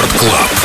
Рекорд Клаб.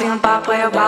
nothing about where you're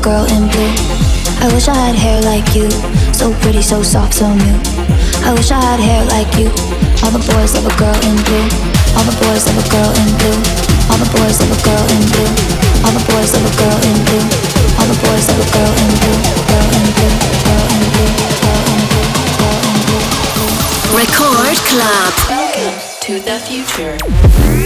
girl in blue. I wish I had hair like you, so pretty, so soft, so new. I wish I had hair like you. All the boys love a girl in blue. All the boys love a girl in blue. All the boys love a girl in blue. All the boys love a girl in blue. All the boys love a girl in blue. Girl in blue. Girl in blue. Girl in blue. Girl in blue. Record Club. Welcome to the future.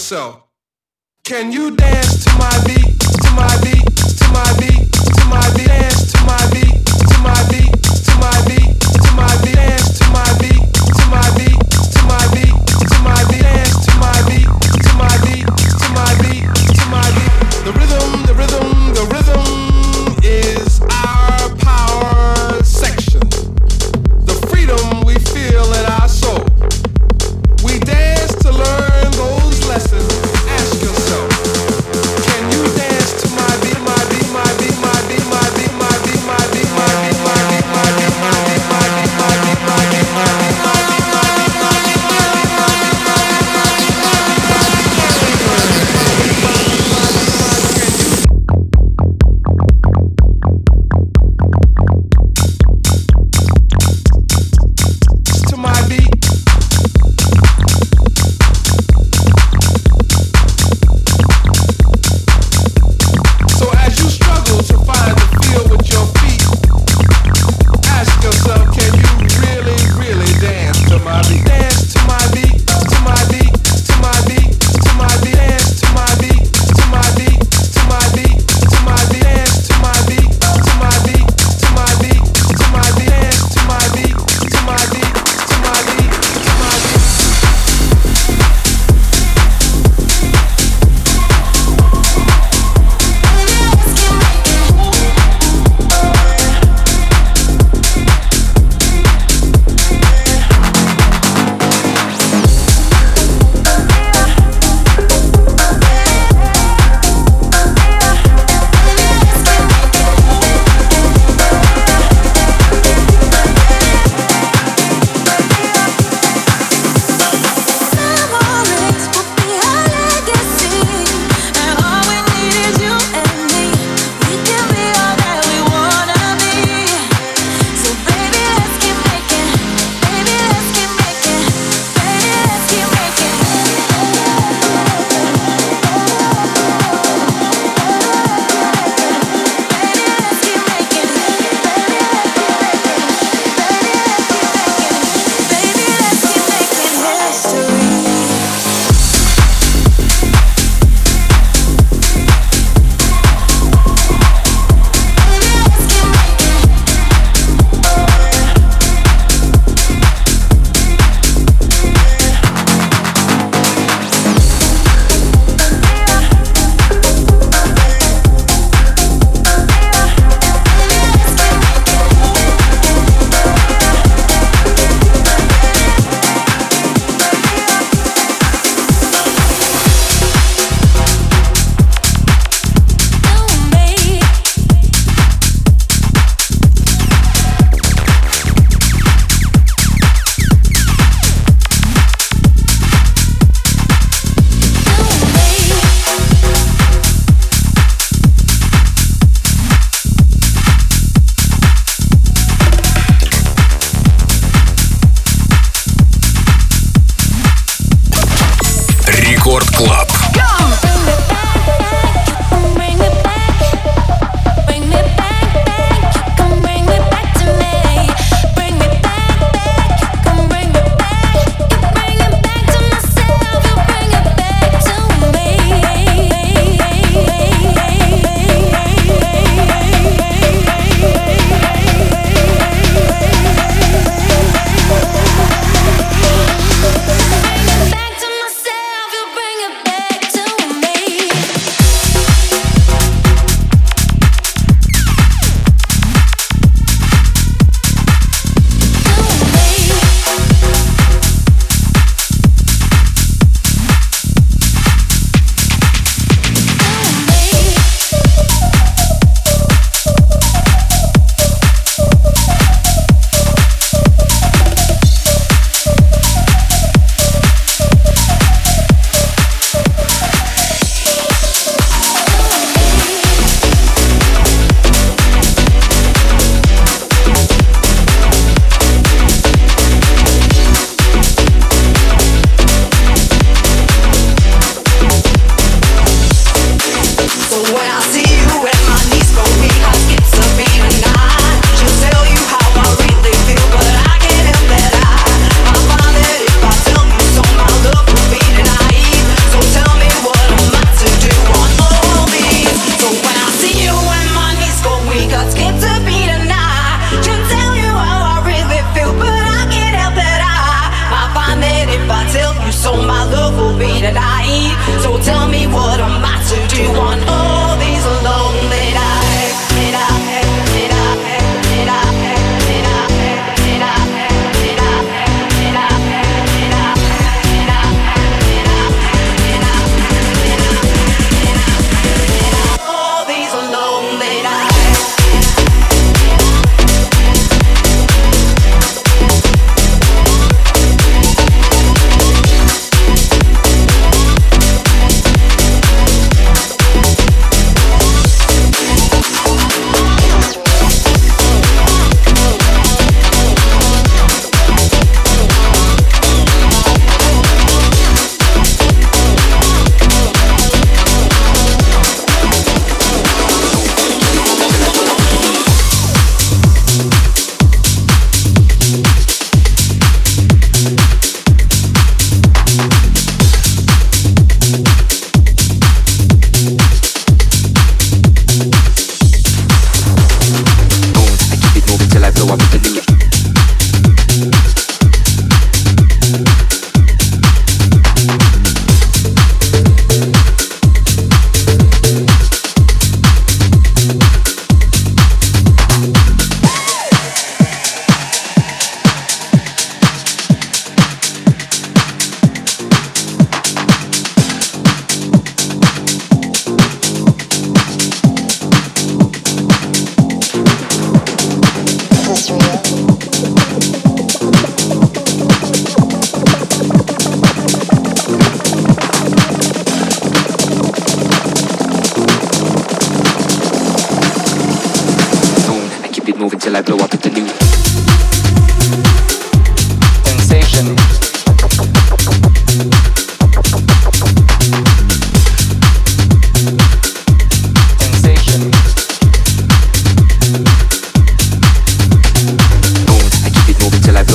yourself. Can you dance to my beat? To my beat? To my beat? To my beat? Dance to my beat? To my beat? To my beat? To my beat? Dance to my beat?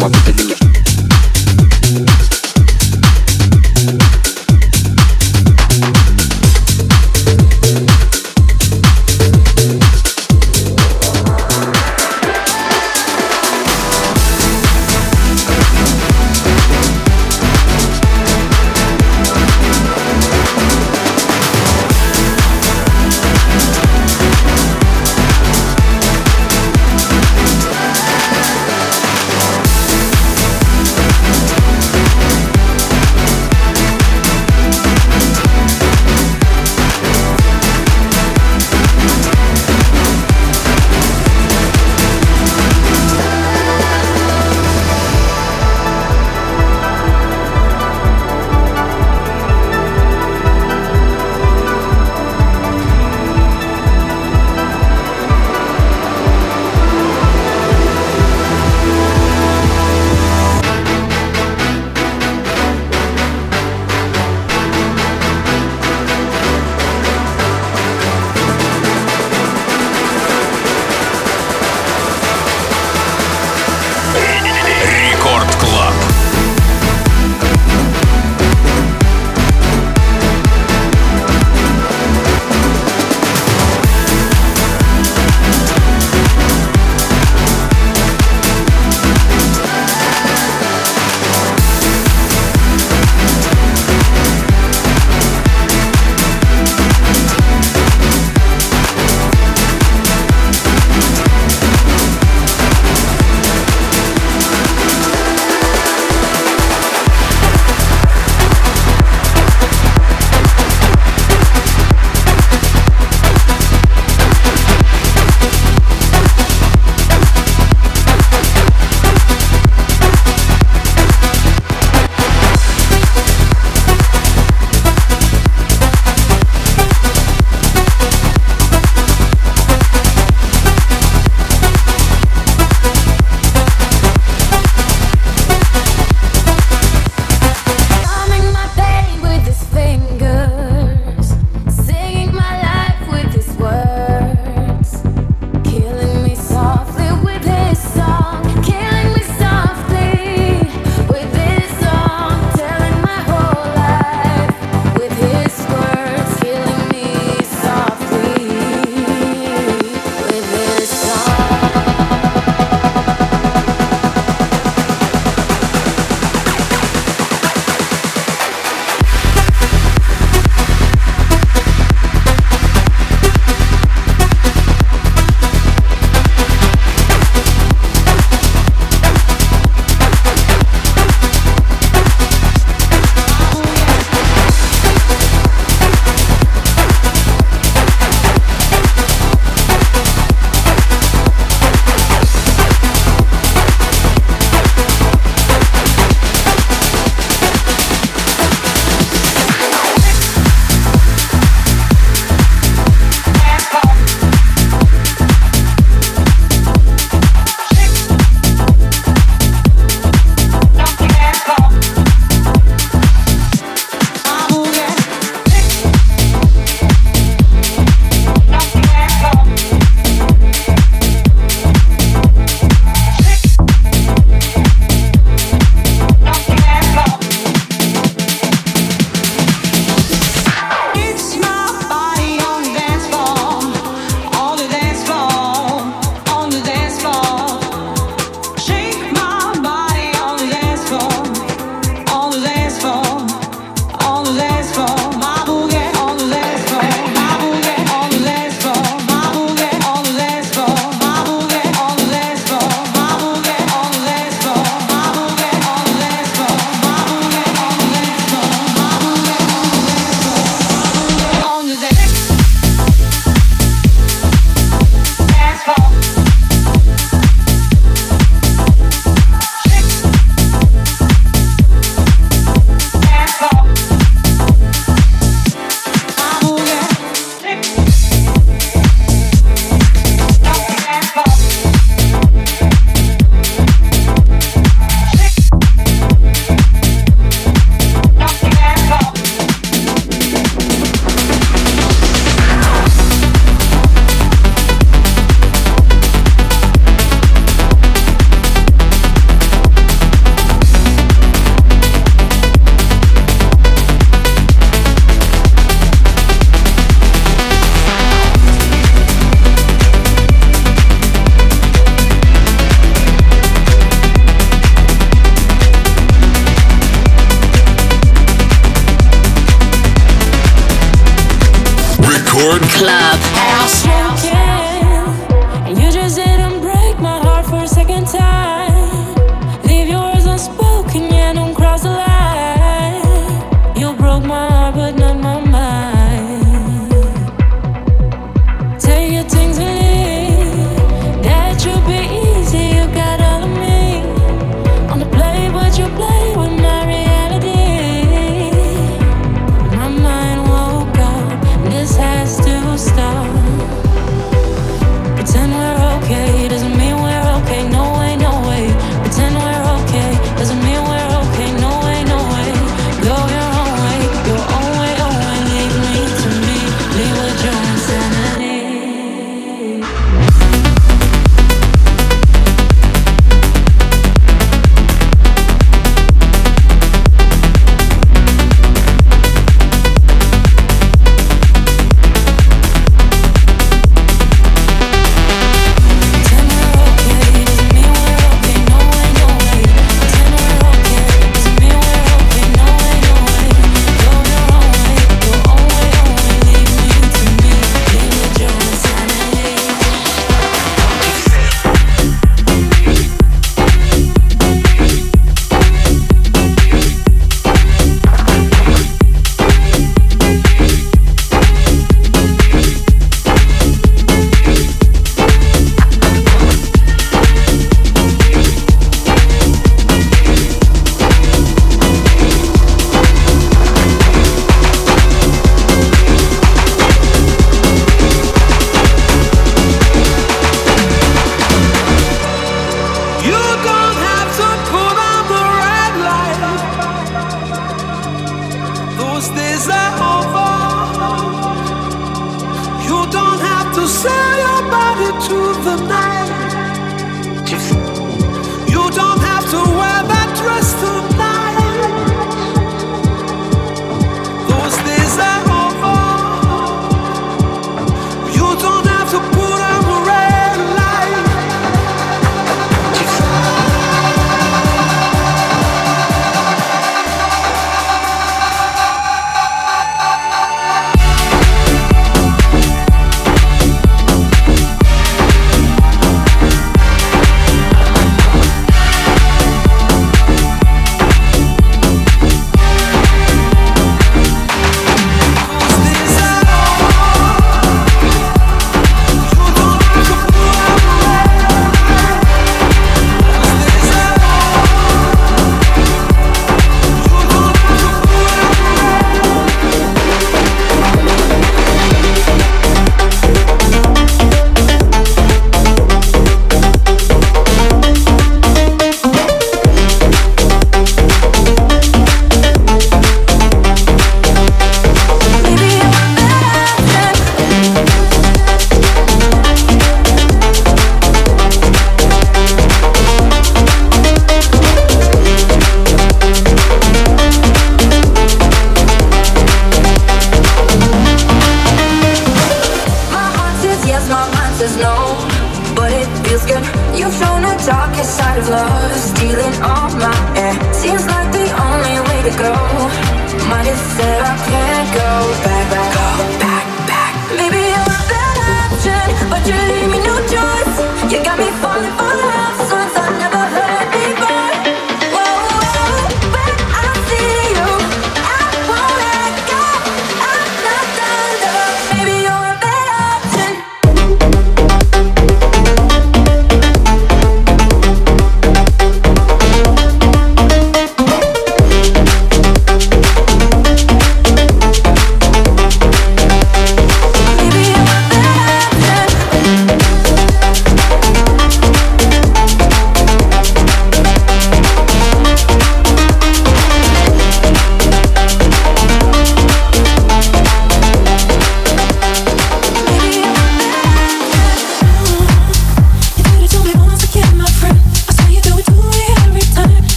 what we. But now.